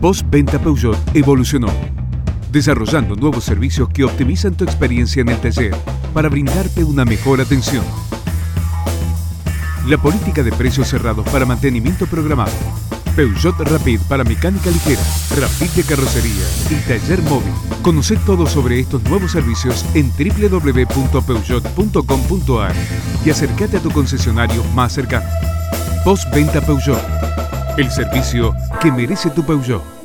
Postventa Peugeot evolucionó, desarrollando nuevos servicios que optimizan tu experiencia en el taller para brindarte una mejor atención. La política de precios cerrados para mantenimiento programado. Peugeot Rapid para mecánica ligera, Rapid de carrocería y taller móvil. Conoce todo sobre estos nuevos servicios en www.peugeot.com.ar y acércate a tu concesionario más cercano. Postventa Peugeot el servicio que merece tu Peugeot.